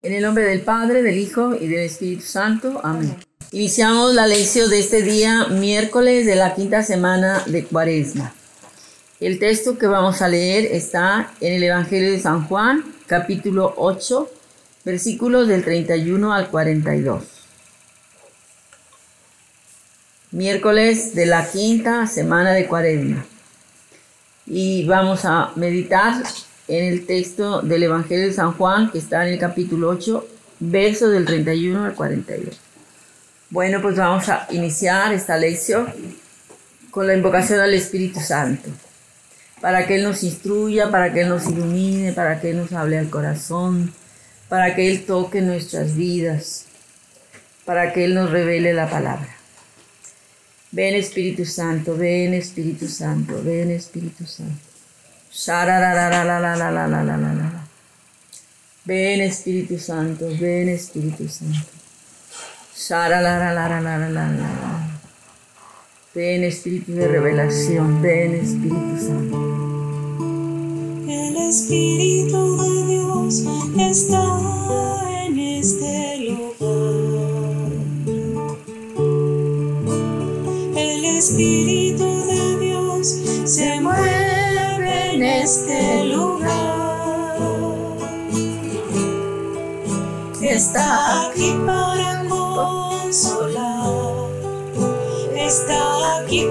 En el nombre del Padre, del Hijo y del Espíritu Santo. Amén. Iniciamos la lección de este día, miércoles de la quinta semana de Cuaresma. El texto que vamos a leer está en el Evangelio de San Juan, capítulo 8, versículos del 31 al 42. Miércoles de la quinta semana de Cuaresma. Y vamos a meditar en el texto del Evangelio de San Juan, que está en el capítulo 8, versos del 31 al 42. Bueno, pues vamos a iniciar esta lección con la invocación al Espíritu Santo, para que Él nos instruya, para que Él nos ilumine, para que Él nos hable al corazón, para que Él toque nuestras vidas, para que Él nos revele la palabra. Ven Espíritu Santo, ven Espíritu Santo, ven Espíritu Santo. Ven Espíritu Santo, ven Espíritu Santo. Ven Espíritu de revelación, ven Espíritu Santo. El Espíritu de Dios está en este lugar. El Espíritu de Dios se mueve este lugar. Está aquí para consolar. Está aquí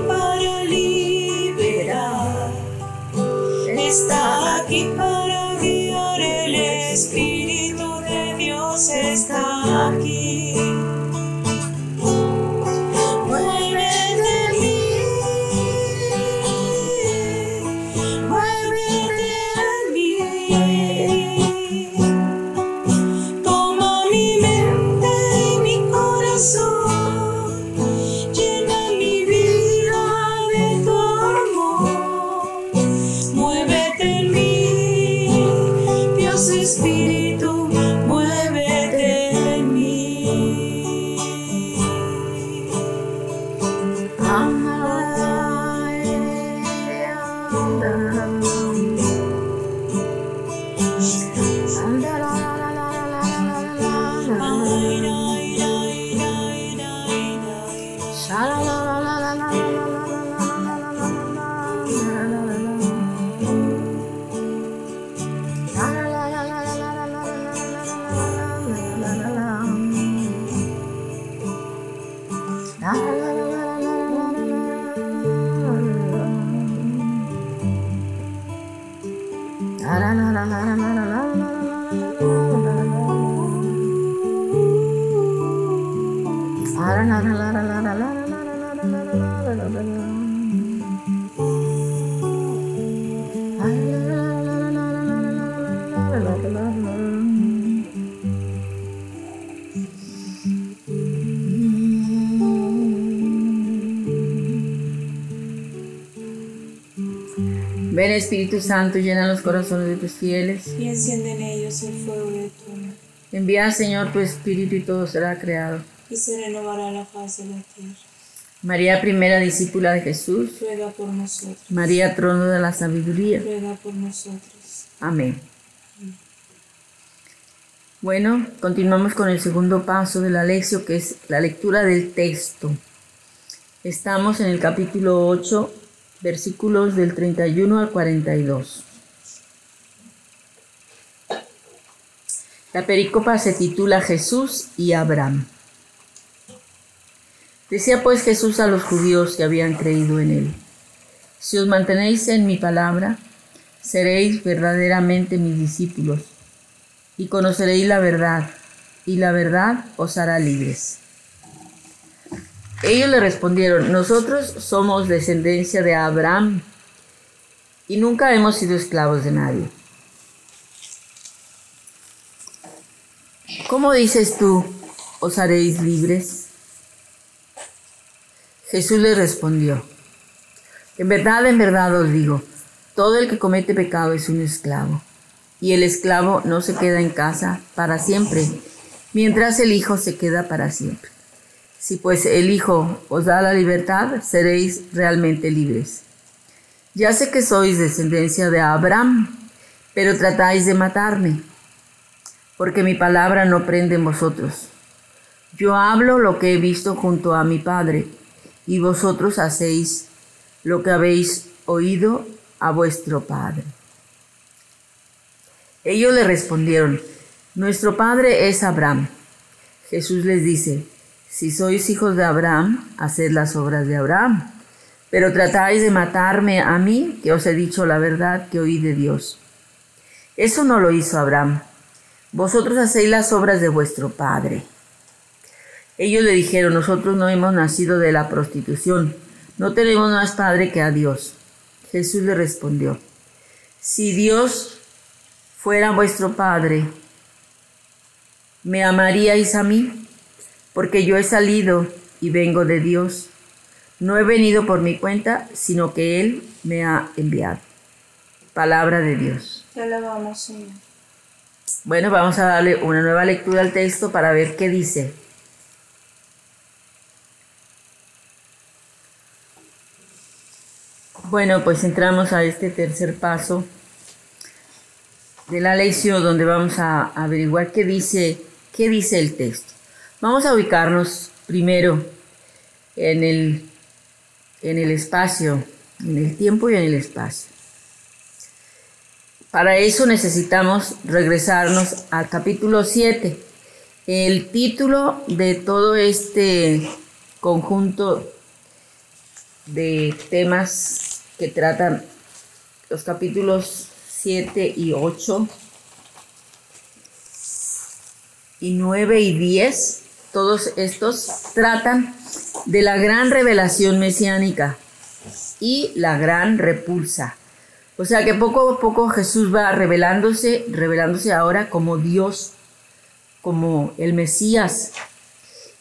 Espíritu Santo, llena los corazones de tus fieles. Y enciende en ellos el fuego de tu amor, Envía Señor tu Espíritu y todo será creado. y se renovará la faz de la tierra. María, primera discípula de Jesús. Ruega por nosotros, María, trono de la sabiduría. ruega por nosotros. Amén. Bueno, continuamos con el segundo paso de la lección, que es la lectura del texto. Estamos en el capítulo 8, versículos del 31 al 42. La pericopa se titula Jesús y Abraham. Decía pues Jesús a los judíos que habían creído en él, si os mantenéis en mi palabra, seréis verdaderamente mis discípulos y conoceréis la verdad, y la verdad os hará libres. Ellos le respondieron, nosotros somos descendencia de Abraham y nunca hemos sido esclavos de nadie. ¿Cómo dices tú, os haréis libres? Jesús le respondió, en verdad, en verdad os digo, todo el que comete pecado es un esclavo, y el esclavo no se queda en casa para siempre, mientras el Hijo se queda para siempre. Si pues el Hijo os da la libertad, seréis realmente libres. Ya sé que sois descendencia de Abraham, pero tratáis de matarme, porque mi palabra no prende en vosotros. Yo hablo lo que he visto junto a mi Padre, y vosotros hacéis lo que habéis oído a vuestro Padre. Ellos le respondieron, Nuestro Padre es Abraham. Jesús les dice, Si sois hijos de Abraham, haced las obras de Abraham. Pero tratáis de matarme a mí, que os he dicho la verdad que oí de Dios. Eso no lo hizo Abraham. Vosotros hacéis las obras de vuestro Padre. Ellos le dijeron, nosotros no hemos nacido de la prostitución, no tenemos más Padre que a Dios. Jesús le respondió, si Dios fuera vuestro Padre, ¿me amaríais a mí? Porque yo he salido y vengo de Dios. No he venido por mi cuenta, sino que Él me ha enviado. Palabra de Dios. Te alabamos, Señor. Bueno, vamos a darle una nueva lectura al texto para ver qué dice. Bueno, pues entramos a este tercer paso de la lección donde vamos a averiguar qué dice, qué dice el texto. Vamos a ubicarnos primero en el, espacio, en el tiempo y en el espacio. Para eso necesitamos regresarnos al capítulo 7. El título de todo este conjunto de temas que tratan los capítulos 7 y 8 y 9 y 10, todos estos tratan de la gran revelación mesiánica y la gran repulsa. O sea que poco a poco Jesús va revelándose, revelándose ahora como Dios, como el Mesías,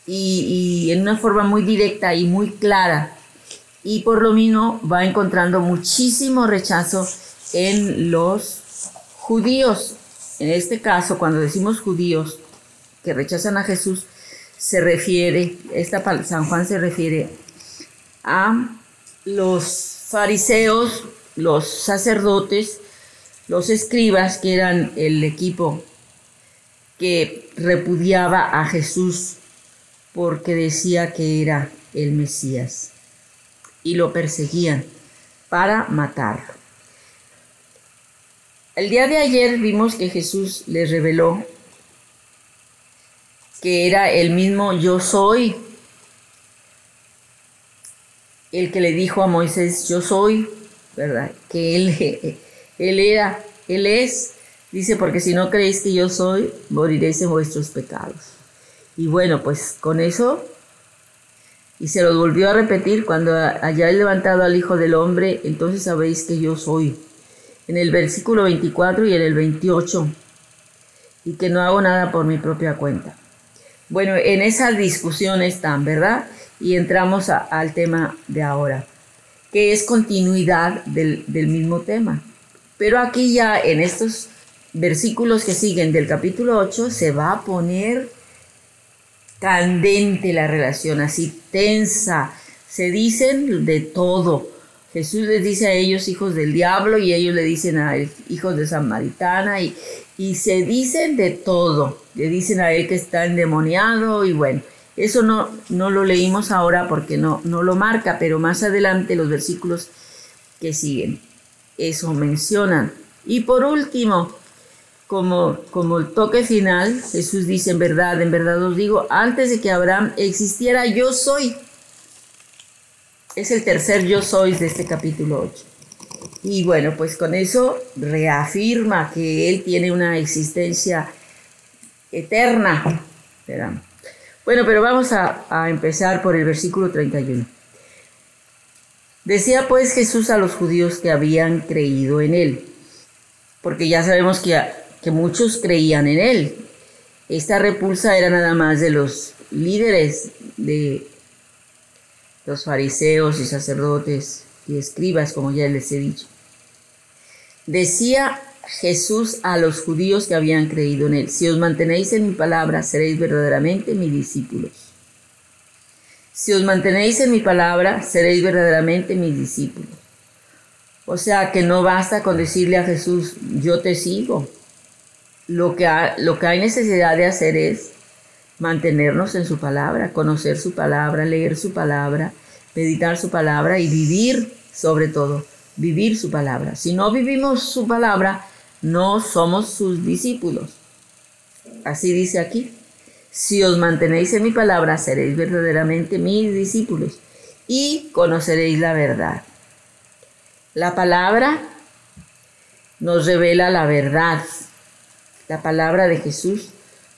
y, en una forma muy directa y muy clara y por lo mismo va encontrando muchísimo rechazo en los judíos. En este caso, cuando decimos judíos que rechazan a Jesús, se refiere, esta San Juan se refiere a los fariseos, los sacerdotes, los escribas, que eran el equipo que repudiaba a Jesús porque decía que era el Mesías y lo perseguían para matarlo. El día de ayer vimos que Jesús les reveló que era el mismo yo soy, el que le dijo a Moisés yo soy, ¿verdad? Que él, él era, él es, dice, porque si no creéis que yo soy, moriréis en vuestros pecados. Y bueno, pues con eso y se lo volvió a repetir cuando haya levantado al Hijo del Hombre, entonces sabéis que yo soy. En el versículo 24 y en el 28. Y que no hago nada por mi propia cuenta. Bueno, en esas discusiones están, ¿verdad? Y entramos al tema de ahora, que es continuidad del, del mismo tema. Pero aquí ya en estos versículos que siguen del capítulo 8 se va a poner candente la relación, así tensa. Se dicen de todo. Jesús les dice a ellos hijos del diablo y ellos le dicen a él hijos de Samaritana y, y se dicen de todo. Le dicen a él que está endemoniado y bueno, eso no, no lo leímos ahora porque no, no lo marca, pero más adelante los versículos que siguen eso mencionan. Y por último, como, como el toque final, Jesús dice, en verdad, en verdad os digo, antes de que Abraham existiera, yo soy. Es el tercer yo soy de este capítulo 8. Y bueno, pues con eso reafirma que Él tiene una existencia eterna. Bueno, pero vamos a, a empezar por el versículo 31. Decía pues Jesús a los judíos que habían creído en Él, porque ya sabemos que que muchos creían en él. Esta repulsa era nada más de los líderes de los fariseos y sacerdotes y escribas, como ya les he dicho. Decía Jesús a los judíos que habían creído en él, si os mantenéis en mi palabra, seréis verdaderamente mis discípulos. Si os mantenéis en mi palabra, seréis verdaderamente mis discípulos. O sea que no basta con decirle a Jesús, yo te sigo, lo que, lo que hay necesidad de hacer es mantenernos en su palabra, conocer su palabra, leer su palabra, meditar su palabra y vivir sobre todo, vivir su palabra. Si no vivimos su palabra, no somos sus discípulos. Así dice aquí. Si os mantenéis en mi palabra, seréis verdaderamente mis discípulos y conoceréis la verdad. La palabra nos revela la verdad. La palabra de Jesús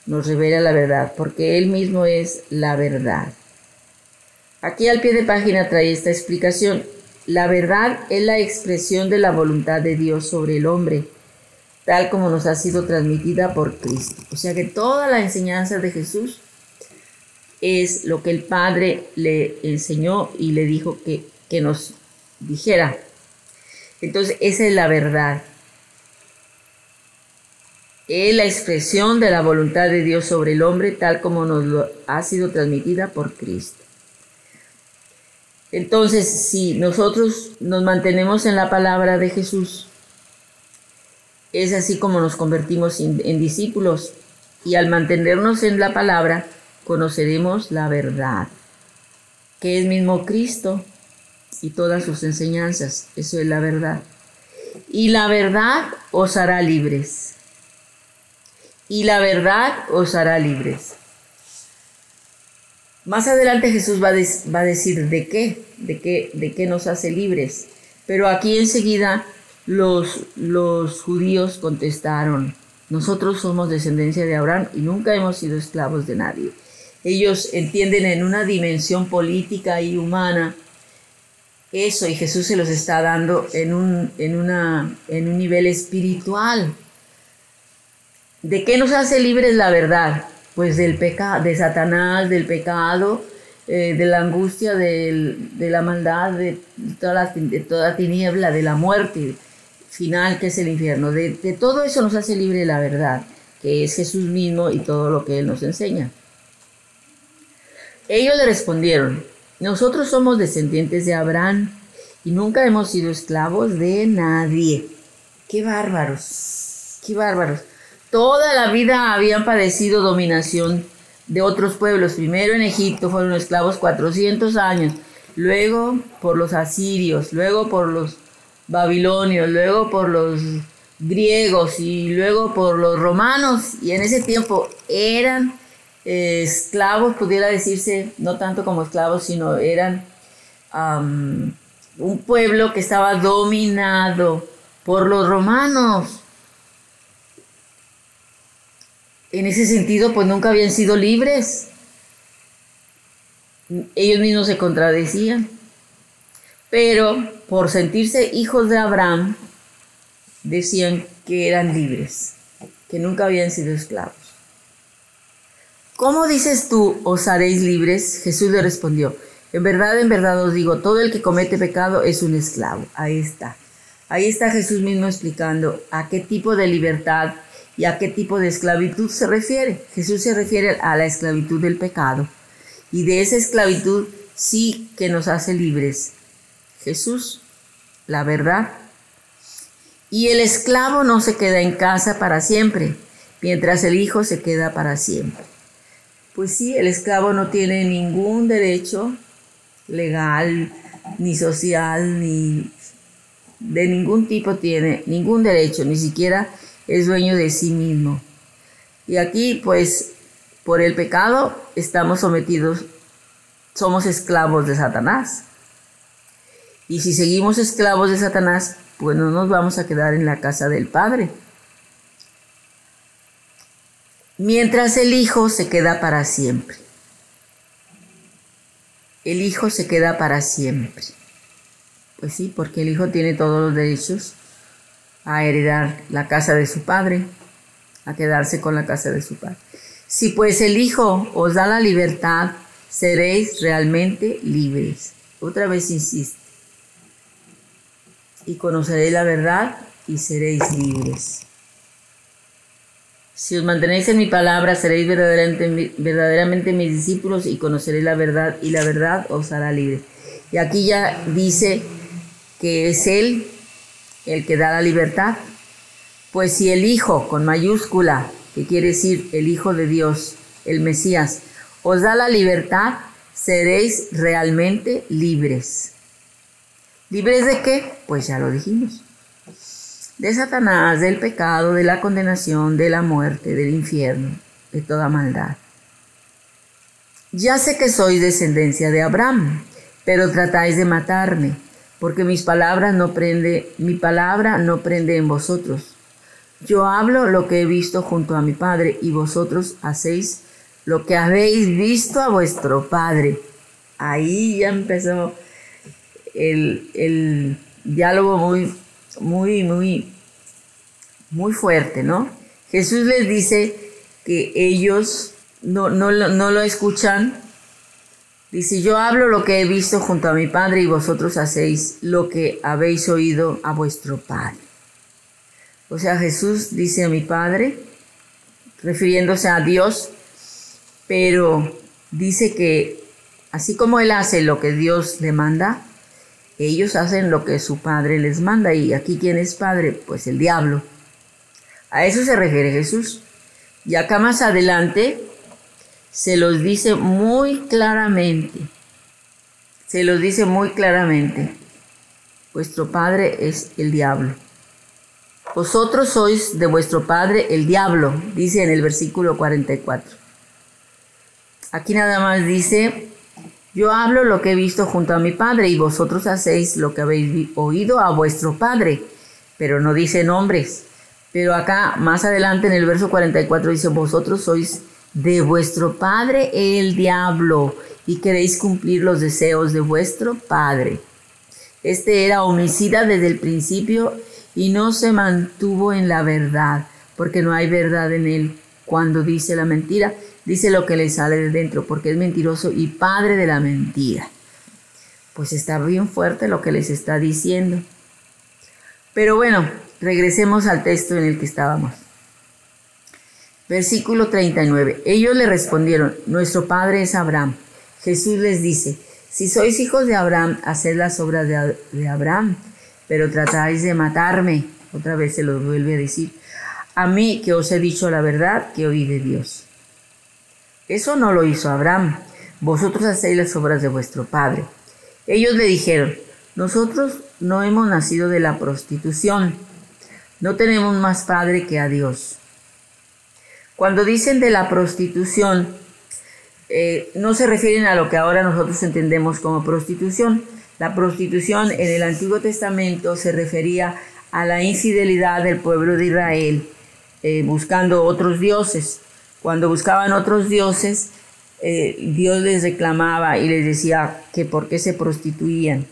nos revela la verdad, porque Él mismo es la verdad. Aquí al pie de página trae esta explicación. La verdad es la expresión de la voluntad de Dios sobre el hombre, tal como nos ha sido transmitida por Cristo. O sea que toda la enseñanza de Jesús es lo que el Padre le enseñó y le dijo que, que nos dijera. Entonces, esa es la verdad es la expresión de la voluntad de Dios sobre el hombre tal como nos lo ha sido transmitida por Cristo. Entonces, si nosotros nos mantenemos en la palabra de Jesús, es así como nos convertimos en, en discípulos y al mantenernos en la palabra, conoceremos la verdad, que es mismo Cristo y todas sus enseñanzas. Eso es la verdad. Y la verdad os hará libres y la verdad os hará libres. Más adelante Jesús va, a decir de qué, de qué, de qué nos hace libres. Pero aquí enseguida los, los judíos contestaron, nosotros somos descendencia de Abraham y nunca hemos sido esclavos de nadie. Ellos entienden en una dimensión política y humana eso y Jesús se los está dando en un, en una, en un nivel espiritual. ¿De qué nos hace libres la verdad? Pues del pecado, de Satanás, del pecado, eh, de la angustia, de la maldad, de toda, la, de toda tiniebla, de la muerte final que es el infierno. De, de todo eso nos hace libre la verdad, que es Jesús mismo y todo lo que Él nos enseña. Ellos le respondieron, nosotros somos descendientes de Abraham y nunca hemos sido esclavos de nadie. Qué bárbaros, qué bárbaros. Toda la vida habían padecido dominación de otros pueblos. Primero en Egipto fueron esclavos 400 años, luego por los asirios, luego por los babilonios, luego por los griegos y luego por los romanos. Y en ese tiempo eran eh, esclavos, pudiera decirse, no tanto como esclavos, sino eran un pueblo que estaba dominado por los romanos en ese sentido, pues nunca habían sido libres. Ellos mismos se contradecían. Pero por sentirse hijos de Abraham, decían que eran libres, que nunca habían sido esclavos. ¿Cómo dices tú, os haréis libres? Jesús le respondió, en verdad, en verdad os digo, todo el que comete pecado es un esclavo. Ahí está. Ahí está Jesús mismo explicando a qué tipo de libertad ¿Y a qué tipo de esclavitud se refiere? Jesús se refiere a la esclavitud del pecado. Y de esa esclavitud sí que nos hace libres. Jesús, la verdad. Y el esclavo no se queda en casa para siempre, mientras el hijo se queda para siempre. Pues sí, el esclavo no tiene ningún derecho legal, ni social, ni de ningún tipo tiene, ningún derecho, ni siquiera es dueño de sí mismo. Y aquí, pues, por el pecado estamos sometidos, somos esclavos de Satanás. Y si seguimos esclavos de Satanás, pues no nos vamos a quedar en la casa del Padre. Mientras el Hijo se queda para siempre. El Hijo se queda para siempre. Pues sí, porque el Hijo tiene todos los derechos a heredar la casa de su padre, a quedarse con la casa de su padre. Si pues el Hijo os da la libertad, seréis realmente libres. Otra vez insiste. Y conoceréis la verdad y seréis libres. Si os mantenéis en mi palabra, seréis verdaderamente, verdaderamente mis discípulos y conoceréis la verdad y la verdad os hará libres. Y aquí ya dice que es Él el que da la libertad, Pues si el Hijo, con mayúscula, que quiere decir el Hijo de Dios, el Mesías, os da la libertad, seréis realmente libres. ¿Libres de qué? Pues ya lo dijimos. De Satanás, del pecado, de la condenación, de la muerte, del infierno, de toda maldad. Ya sé que sois descendencia de Abraham, pero tratáis de matarme, porque mis palabras no prende, mi palabra no prende en vosotros. Yo hablo lo que he visto junto a mi padre, y vosotros hacéis lo que habéis visto a vuestro padre. Ahí ya empezó el, el diálogo muy, muy, muy, muy fuerte, ¿no? Jesús les dice que ellos no, no, no lo escuchan. Dice, yo hablo lo que he visto junto a mi Padre y vosotros hacéis lo que habéis oído a vuestro Padre. O sea, Jesús dice a mi Padre, refiriéndose a Dios, pero dice que así como Él hace lo que Dios le manda, ellos hacen lo que su Padre les manda. Y aquí, ¿quién es Padre? Pues el diablo. A eso se refiere Jesús. Y acá más adelante se los dice muy claramente. Se los dice muy claramente. Vuestro padre es el diablo. Vosotros sois de vuestro padre el diablo, dice en el versículo 44. Aquí nada más dice, yo hablo lo que he visto junto a mi padre y vosotros hacéis lo que habéis oído a vuestro padre, pero no dice nombres. Pero acá más adelante en el verso 44 dice, vosotros sois de vuestro padre el diablo y queréis cumplir los deseos de vuestro padre. Este era homicida desde el principio y no se mantuvo en la verdad, porque no hay verdad en él. Cuando dice la mentira, dice lo que le sale de dentro, porque es mentiroso y padre de la mentira. Pues está bien fuerte lo que les está diciendo. Pero bueno, regresemos al texto en el que estábamos. Versículo 39. Ellos le respondieron, nuestro padre es Abraham. Jesús les dice, si sois hijos de Abraham, haced las obras de, Abraham, pero tratáis de matarme. Otra vez se lo vuelve a decir. A mí que os he dicho la verdad que oí de Dios. Eso no lo hizo Abraham. Vosotros hacéis las obras de vuestro padre. Ellos le dijeron, nosotros no hemos nacido de la prostitución. No tenemos más padre que a Dios. Cuando dicen de la prostitución, eh, no se refieren a lo que ahora nosotros entendemos como prostitución. La prostitución en el Antiguo Testamento se refería a la infidelidad del pueblo de Israel eh, buscando otros dioses. Cuando buscaban otros dioses, eh, Dios les reclamaba y les decía que por qué se prostituían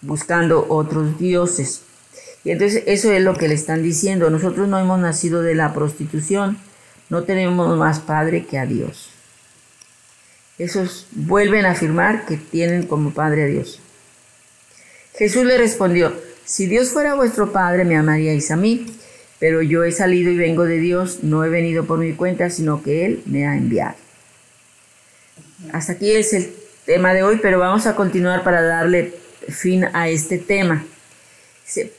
buscando otros dioses. Y entonces eso es lo que le están diciendo. Nosotros no hemos nacido de la prostitución, no tenemos más Padre que a Dios. Esos vuelven a afirmar que tienen como Padre a Dios. Jesús le respondió, si Dios fuera vuestro Padre, me amaríais a mí, pero yo he salido y vengo de Dios, no he venido por mi cuenta, sino que Él me ha enviado. Hasta aquí es el tema de hoy, pero vamos a continuar para darle fin a este tema.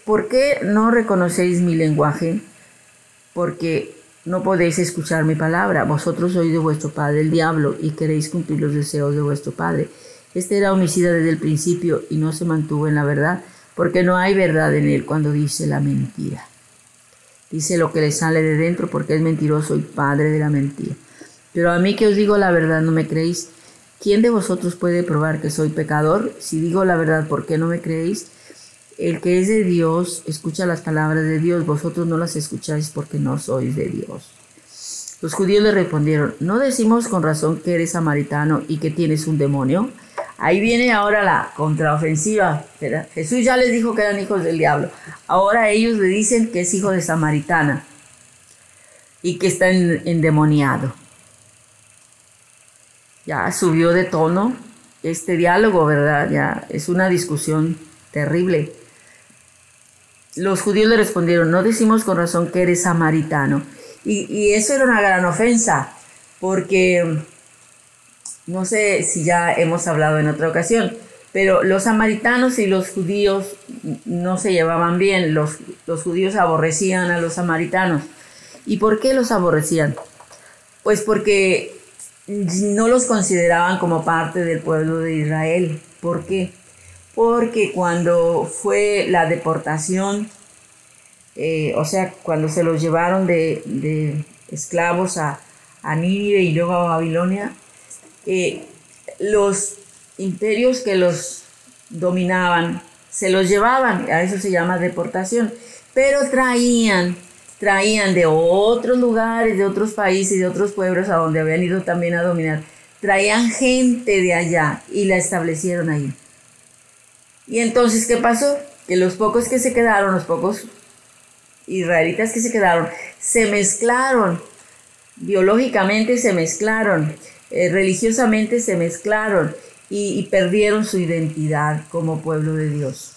¿Por qué no reconocéis mi lenguaje? Porque no podéis escuchar mi palabra. Vosotros sois de vuestro padre el diablo y queréis cumplir los deseos de vuestro padre. Este era homicida desde el principio y no se mantuvo en la verdad, porque no hay verdad en él cuando dice la mentira. Dice lo que le sale de dentro porque es mentiroso y padre de la mentira. Pero a mí que os digo la verdad no me creéis. ¿Quién de vosotros puede probar que soy pecador? Si digo la verdad, ¿por qué no me creéis? El que es de Dios escucha las palabras de Dios, vosotros no las escucháis porque no sois de Dios. Los judíos le respondieron, ¿no decimos con razón que eres samaritano y que tienes un demonio? Ahí viene ahora la contraofensiva. Jesús ya les dijo que eran hijos del diablo. Ahora ellos le dicen que es hijo de samaritana y que está endemoniado. Ya subió de tono este diálogo, ¿verdad? Ya es una discusión terrible. Los judíos le respondieron, no decimos con razón que eres samaritano. Y, eso era una gran ofensa, porque no sé si ya hemos hablado en otra ocasión, Pero los samaritanos y los judíos no se llevaban bien, los, los judíos aborrecían a los samaritanos. ¿Y por qué los aborrecían? Pues porque no los consideraban como parte del pueblo de Israel. ¿Por qué? Porque cuando fue la deportación, eh, o sea, cuando se los llevaron de, esclavos a, a Nínive y luego a Babilonia, eh, los imperios que los dominaban se los llevaban, a eso se llama deportación, pero traían, traían de otros lugares, de otros países, de otros pueblos a donde habían ido también a dominar, traían gente de allá y la establecieron ahí. Y entonces, ¿qué pasó? Que los pocos que se quedaron, los pocos israelitas que se quedaron, se mezclaron, biológicamente se mezclaron, eh, religiosamente se mezclaron y, perdieron su identidad como pueblo de Dios.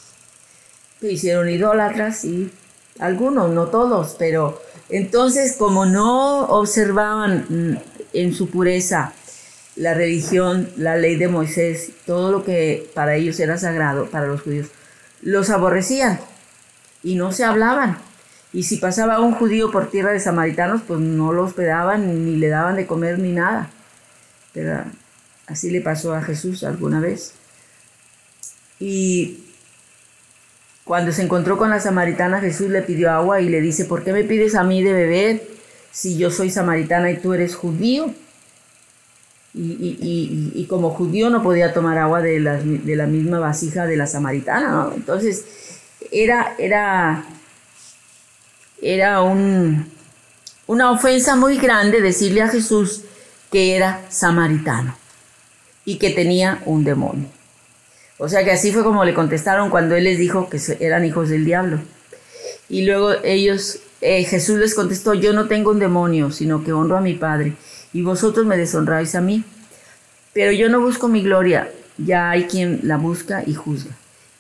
Se hicieron idólatras y algunos, no todos, pero entonces como no observaban mm, en su pureza la religión, la ley de Moisés, todo lo que para ellos era sagrado, para los judíos, los aborrecían y no se hablaban. Y si pasaba un judío por tierra de samaritanos, pues no lo hospedaban ni le daban de comer ni nada. Pero así le pasó a Jesús alguna vez. Y cuando se encontró con la samaritana, Jesús le pidió agua y le dice, ¿por qué me pides a mí de beber si yo soy samaritana y tú eres judío? Y, como judío no podía tomar agua de la, de la misma vasija de la samaritana, ¿no? Entonces era, era era un, una ofensa muy grande decirle a Jesús que era samaritano y que tenía un demonio. O sea que así fue como le contestaron cuando él les dijo que eran hijos del diablo. Y luego ellos, eh, Jesús les contestó, yo no tengo un demonio, sino que honro a mi Padre, y vosotros me deshonráis a mí. Pero yo no busco mi gloria, ya hay quien la busca y juzga.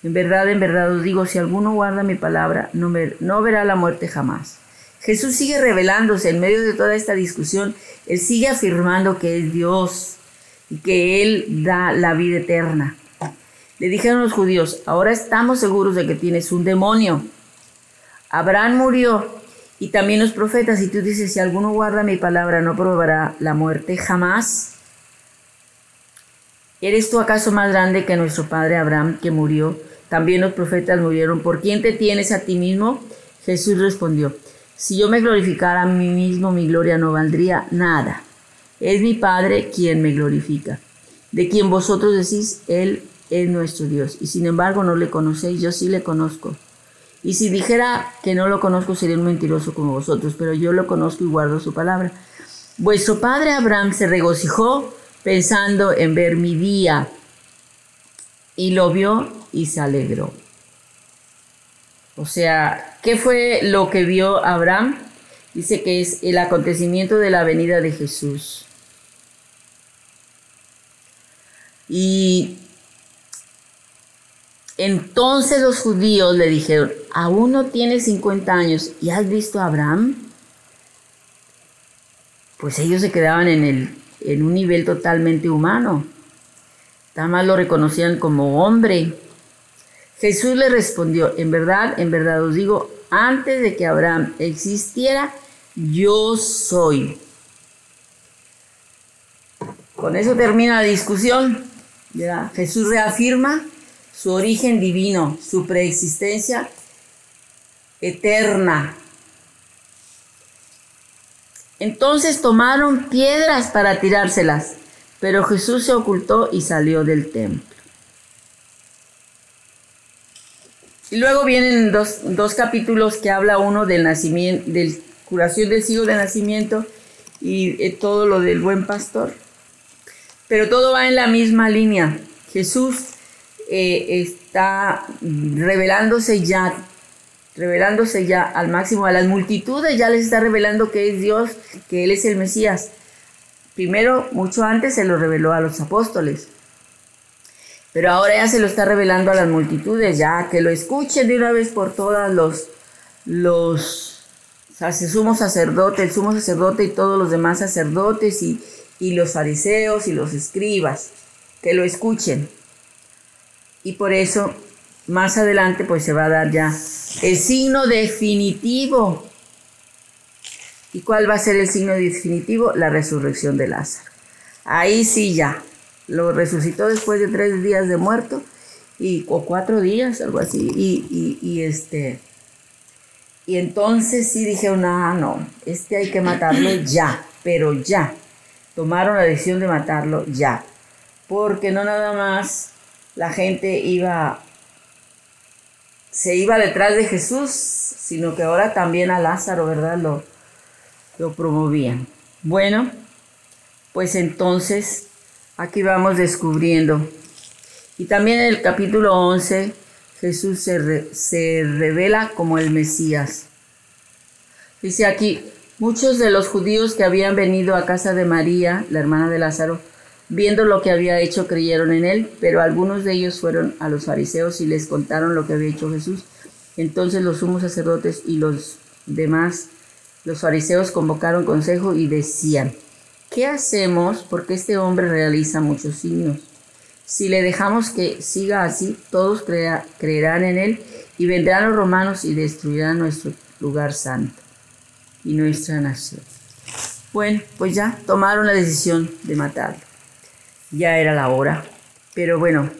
En verdad, en verdad os digo, si alguno guarda mi palabra, no, no verá la muerte jamás. Jesús sigue revelándose en medio de toda esta discusión. Él sigue afirmando que es Dios y que Él da la vida eterna. Le dijeron los judíos, ahora estamos seguros de que tienes un demonio. Abraham murió y también los profetas, y tú dices, si alguno guarda mi palabra, no probará la muerte jamás. ¿Eres tú acaso más grande que nuestro padre Abraham que murió? También los profetas murieron. ¿Por quién te tienes a ti mismo? Jesús respondió, si yo me glorificara a mí mismo, mi gloria no valdría nada. Es mi Padre quien me glorifica, de quien vosotros decís, Él es nuestro Dios. Y sin embargo no le conocéis, yo sí le conozco. Y si dijera que no lo conozco, sería un mentiroso como vosotros, pero yo lo conozco y guardo su palabra. Vuestro padre Abraham se regocijó pensando en ver mi día y lo vio y se alegró. O sea, ¿qué fue lo que vio Abraham? Dice que es el acontecimiento de la venida de Jesús. Y entonces los judíos le dijeron, aún no tienes 50 años y has visto a Abraham. Pues ellos se quedaban en, el, en un nivel totalmente humano. Nada más lo reconocían como hombre. Jesús le respondió, en verdad, en verdad os digo, antes de que Abraham existiera, yo soy. Con eso termina la discusión. Jesús reafirma su origen divino, su preexistencia eterna. Entonces tomaron piedras para tirárselas. Pero Jesús se ocultó y salió del templo. Y luego vienen dos, capítulos que habla uno del nacimiento, del curación del siglo de nacimiento y eh, todo lo del buen pastor. Pero todo va en la misma línea. Jesús eh, está revelándose ya, revelándose ya al máximo a las multitudes, ya les está revelando que es Dios, que Él es el Mesías. Primero, mucho antes se lo reveló a los apóstoles. Pero ahora ya se lo está revelando a las multitudes, ya que lo escuchen de una vez por todas los, los sumo sacerdote, el sumo sacerdote y todos los demás sacerdotes y, y los fariseos y los escribas, que lo escuchen. Y por eso más adelante pues se va a dar ya el signo definitivo. ¿Y cuál va a ser el signo definitivo? La resurrección de Lázaro. Ahí sí ya, lo resucitó después de tres días de muerto y, o cuatro días, algo así. Y, y, este, y entonces sí dijeron, no, no, este hay que matarlo ya, pero ya. Tomaron la decisión de matarlo ya. Porque no nada más la gente iba se iba detrás de Jesús, sino que ahora también a Lázaro, ¿verdad? Lo, lo promovían. Bueno, pues entonces aquí vamos descubriendo. Y también en el capítulo 11 Jesús se, se revela como el Mesías. Dice aquí, muchos de los judíos que habían venido a casa de María, la hermana de Lázaro, Viendo lo que había hecho, creyeron en él, pero algunos de ellos fueron a los fariseos y les contaron lo que había hecho Jesús. Entonces los sumos sacerdotes y los demás, los fariseos, convocaron consejo y decían, ¿qué hacemos? Porque este hombre realiza muchos signos. Si le dejamos que siga así, todos creerán en él y vendrán los romanos y destruirán nuestro lugar santo y nuestra nación. Bueno, pues ya tomaron la decisión de matarlo ya era la hora. Pero bueno,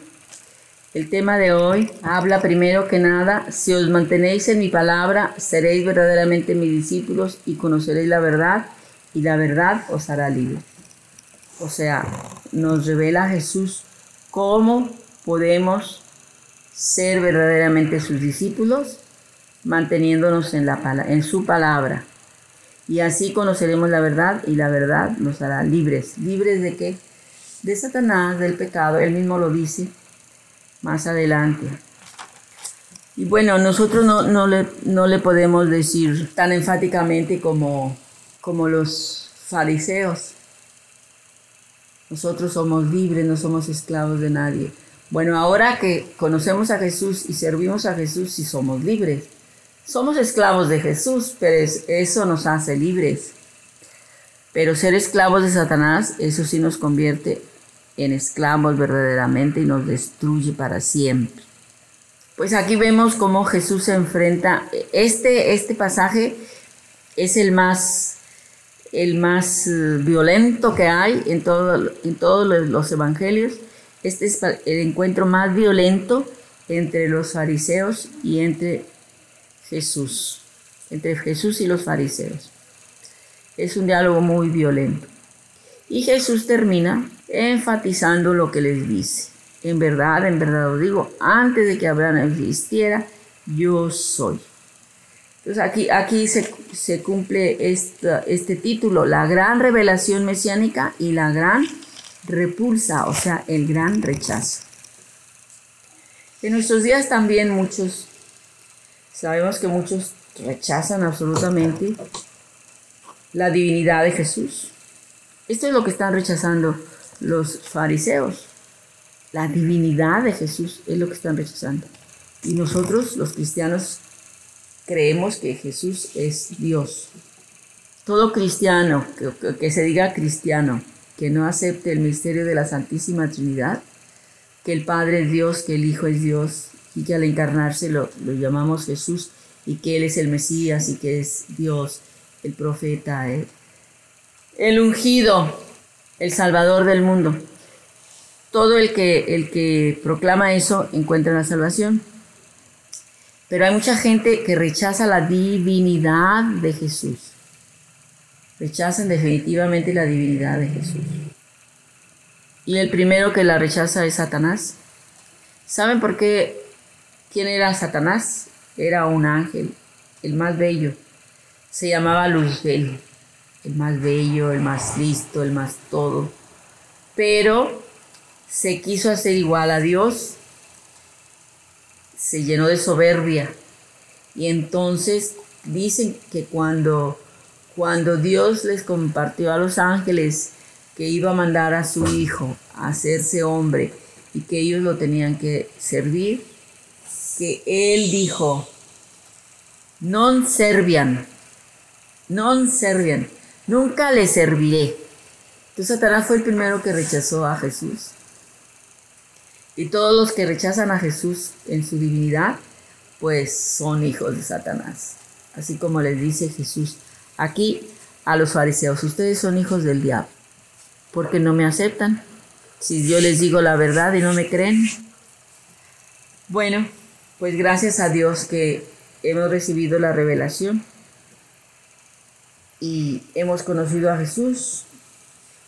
el tema de hoy habla primero que nada, si os mantenéis en mi palabra, seréis verdaderamente mis discípulos y conoceréis la verdad y la verdad os hará libre. O sea, nos revela Jesús cómo podemos ser verdaderamente sus discípulos manteniéndonos en, la, en su palabra. Y así conoceremos la verdad y la verdad nos hará libres. ¿Libres de qué? De Satanás, del pecado, él mismo lo dice más adelante. Y bueno, nosotros no, le, no le podemos decir tan enfáticamente como, como los fariseos. Nosotros somos libres, no somos esclavos de nadie. Bueno, ahora que conocemos a Jesús y servimos a Jesús, sí somos libres. Somos esclavos de Jesús, pero eso nos hace libres. Pero ser esclavos de Satanás, eso sí nos convierte en esclavos verdaderamente y nos destruye para siempre. Pues aquí vemos cómo Jesús se enfrenta. Este, este pasaje es el más, el más eh, violento que hay en, todo, en todos los evangelios. Este es el encuentro más violento entre los fariseos y entre Jesús, entre Jesús y los fariseos. Es un diálogo muy violento. Y Jesús termina enfatizando lo que les dice. En verdad, en verdad os digo, antes de que Abraham existiera, yo soy. Entonces aquí, aquí se, cumple este título, la gran revelación mesiánica y la gran repulsa, o sea, el gran rechazo. En nuestros días también muchos, sabemos que muchos rechazan absolutamente la divinidad de Jesús. Esto es lo que están rechazando los fariseos. La divinidad de Jesús es lo que están rechazando. Y nosotros, los cristianos, creemos que Jesús es Dios. Todo cristiano, que, se diga cristiano, que no acepte el misterio de la Santísima Trinidad, que el Padre es Dios, que el Hijo es Dios, y que al encarnarse lo, lo llamamos Jesús, y que Él es el Mesías, y que es Dios, el profeta, el, el ungido, el salvador del mundo. Todo el que, el que proclama eso encuentra la salvación. Pero hay mucha gente que rechaza la divinidad de Jesús. Rechazan definitivamente la divinidad de Jesús. Y el primero que la rechaza es Satanás. ¿Saben por qué? ¿Quién era Satanás? Era un ángel, el más bello. Se llamaba Luzbel el más bello, el más listo, el más todo. Pero se quiso hacer igual a Dios, se llenó de soberbia. Y entonces dicen que cuando, cuando Dios les compartió a los ángeles que iba a mandar a su hijo a hacerse hombre y que ellos lo tenían que servir, que él dijo, non servian, non servian, nunca le serviré. Entonces Satanás fue el primero que rechazó a Jesús. Y todos los que rechazan a Jesús en su divinidad, pues son hijos de Satanás. Así como les dice Jesús aquí a los fariseos, ustedes son hijos del diablo, porque no me aceptan. Si yo les digo la verdad y no me creen. Bueno, pues gracias a Dios que hemos recibido la revelación y hemos conocido a Jesús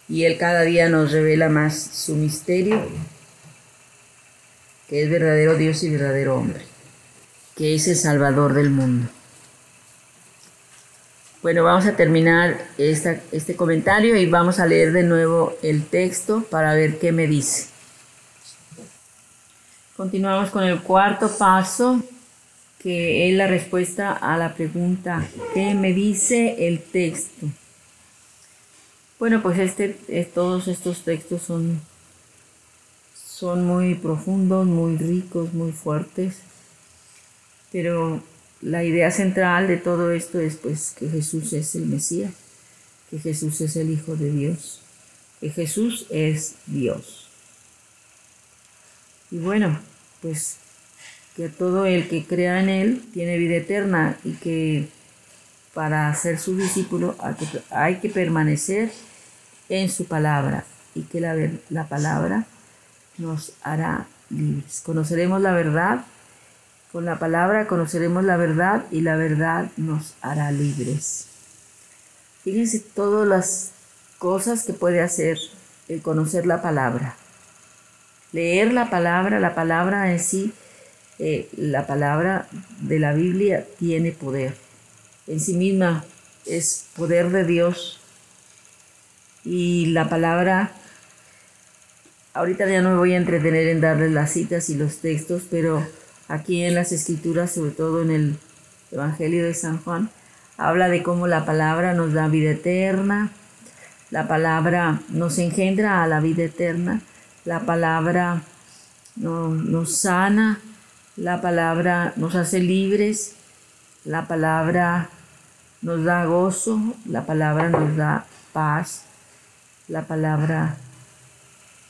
y Él cada día nos revela más su misterio, que es verdadero Dios y verdadero hombre, que es el Salvador del mundo. Bueno, vamos a terminar este comentario y vamos a leer de nuevo el texto para ver qué me dice. Continuamos con el cuarto paso, que es la respuesta a la pregunta, ¿qué me dice el texto? Bueno, pues este, eh, todos estos textos son, son muy profundos, muy ricos, muy fuertes, pero la idea central de todo esto es pues que Jesús es el Mesías, que Jesús es el Hijo de Dios, que Jesús es Dios. Y bueno, pues que todo el que crea en Él tiene vida eterna y que para ser su discípulo hay que, permanecer en su palabra y que la, la palabra nos hará libres. Conoceremos la verdad, con la palabra conoceremos la verdad y la verdad nos hará libres. Fíjense todas las cosas que puede hacer el conocer la palabra. Leer la palabra, la palabra en sí la palabra de la Biblia tiene poder. En sí misma es poder de Dios. Y la palabra, ahorita ya no me voy a entretener en darles las citas y los textos, pero aquí en las escrituras, sobre todo en el Evangelio de San Juan, habla de cómo la palabra nos da vida eterna, la palabra nos engendra a la vida eterna, la palabra nos sana, la palabra nos hace libres, la palabra nos da gozo, la palabra nos da paz, la palabra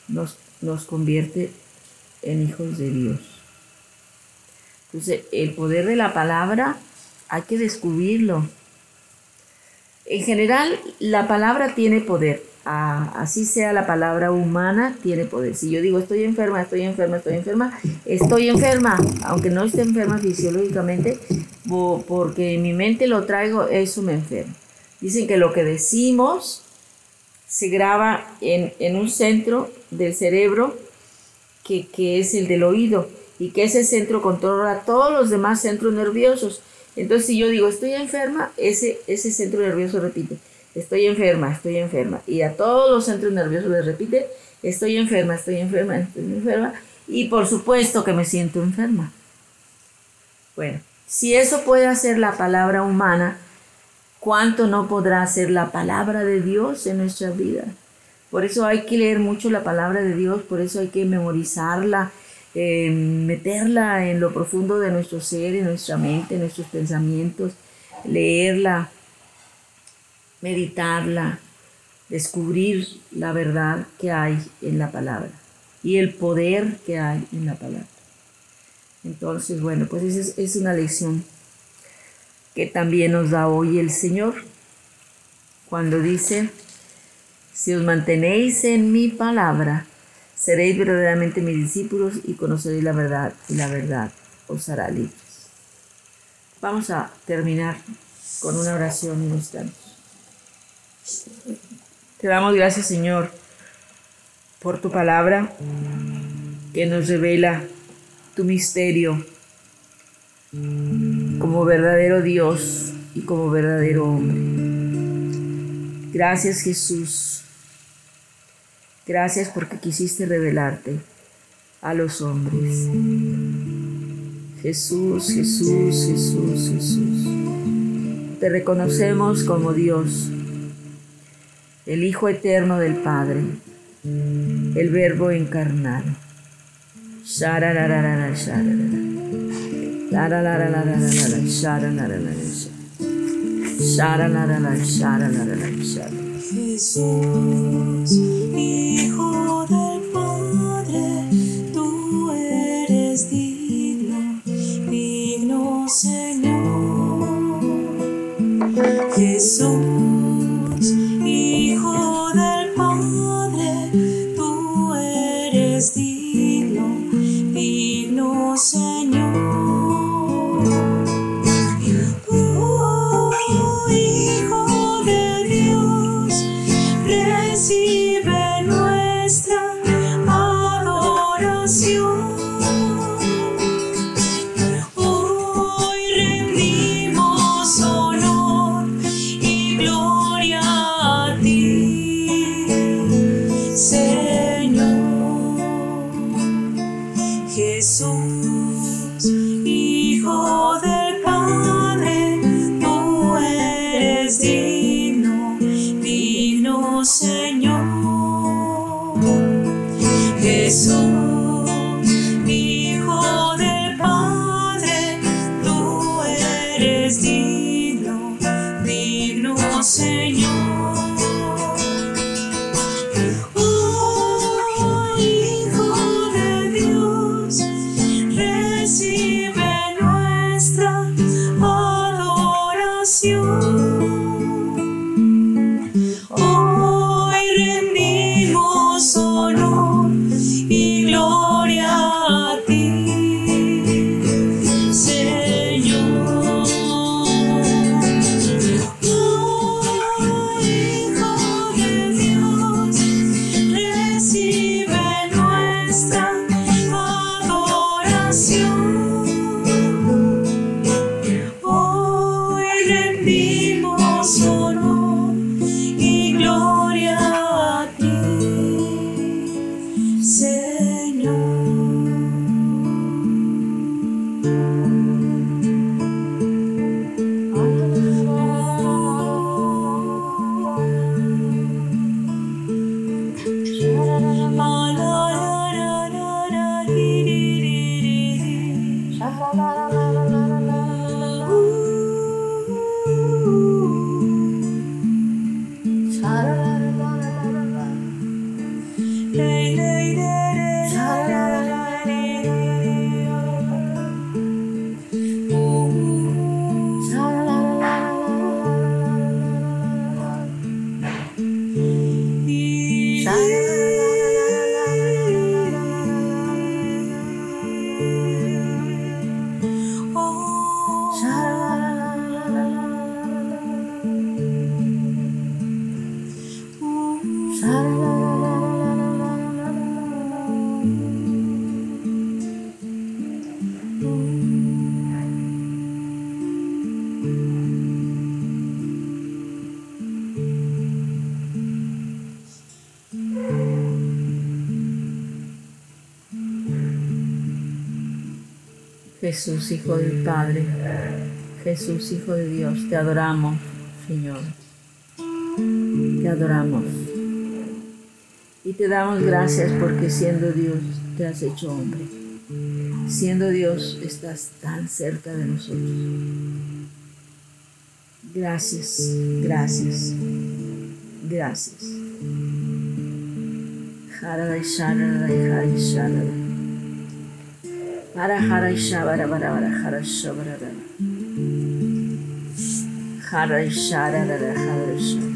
nos, nos convierte en hijos de Dios. Entonces, el poder de la palabra hay que descubrirlo. En general, la palabra tiene poder así sea la palabra humana, tiene poder. Si yo digo estoy enferma, estoy enferma, estoy enferma, estoy enferma, aunque no esté enferma fisiológicamente, porque en mi mente lo traigo, eso me enferma. Dicen que lo que decimos se graba en, un centro del cerebro que, que es el del oído y que ese centro controla todos los demás centros nerviosos. Entonces, si yo digo estoy enferma, ese, ese centro nervioso repite estoy enferma, estoy enferma. Y a todos los centros nerviosos les repite, estoy enferma, estoy enferma, estoy enferma. Y por supuesto que me siento enferma. Bueno, si eso puede hacer la palabra humana, ¿cuánto no podrá hacer la palabra de Dios en nuestra vida? Por eso hay que leer mucho la palabra de Dios, por eso hay que memorizarla, eh, meterla en lo profundo de nuestro ser, en nuestra mente, en nuestros pensamientos, leerla, meditarla, descubrir la verdad que hay en la palabra y el poder que hay en la palabra. Entonces, bueno, pues esa es, una lección que también nos da hoy el Señor cuando dice, si os mantenéis en mi palabra, seréis verdaderamente mis discípulos y conoceréis la verdad y la verdad os hará libres. Vamos a terminar con una oración instante. Te damos gracias, Señor, por tu palabra que nos revela tu misterio como verdadero Dios y como verdadero hombre. Gracias, Jesús. Gracias porque quisiste revelarte a los hombres. Jesús, Jesús, Jesús, Jesús. Te reconocemos como Dios el Hijo Eterno del Padre, el Verbo encarnado. Jesús, Hijo del Padre, tú eres digno, digno Señor. Jesús. Oh. Jesús, Hijo del Padre, Jesús, Hijo de Dios, te adoramos, Señor. Te adoramos. Y te damos gracias porque siendo Dios te has hecho hombre. Siendo Dios estás tan cerca de nosotros. Gracias, gracias, gracias. برای خرایش شبره برای برای خرایش شبره برای خرایش شبره برای خرایش شبره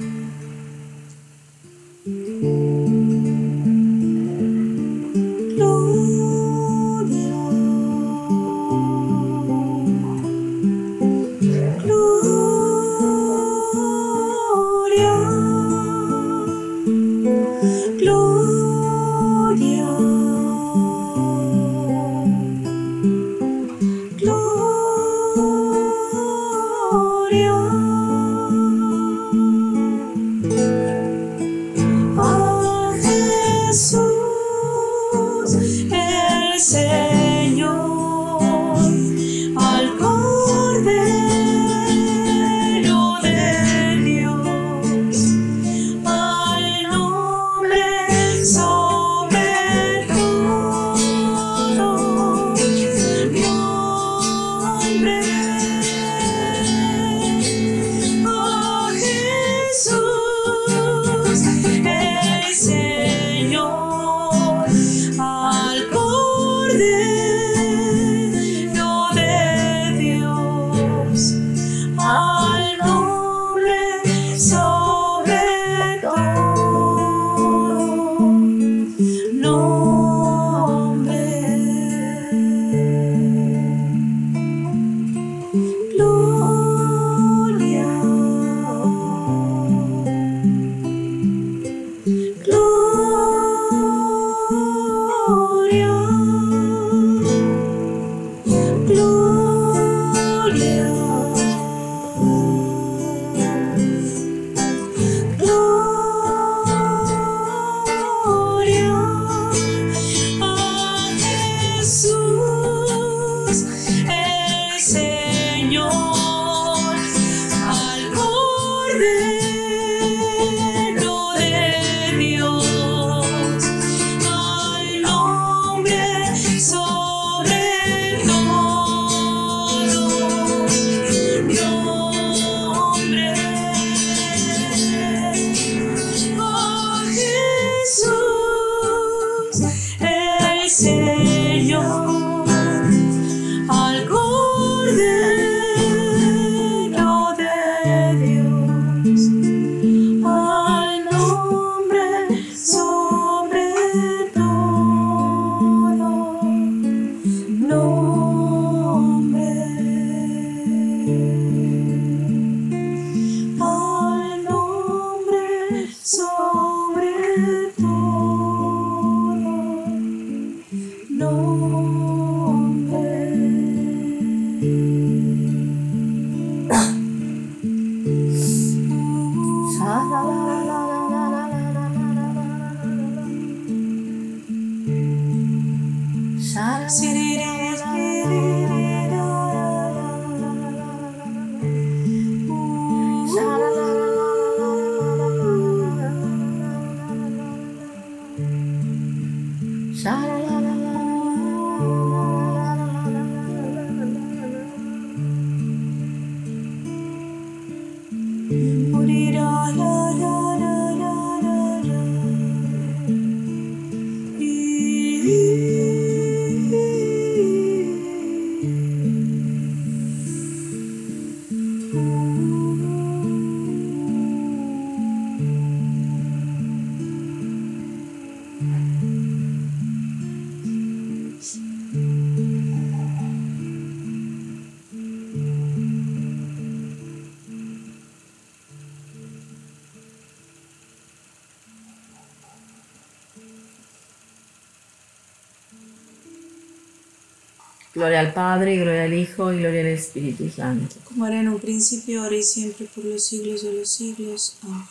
Gloria al Padre, gloria al Hijo y gloria al Espíritu Santo. Como era en un principio, ahora y siempre, por los siglos de los siglos. Amén.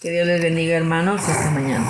Que Dios les bendiga hermanos hasta mañana.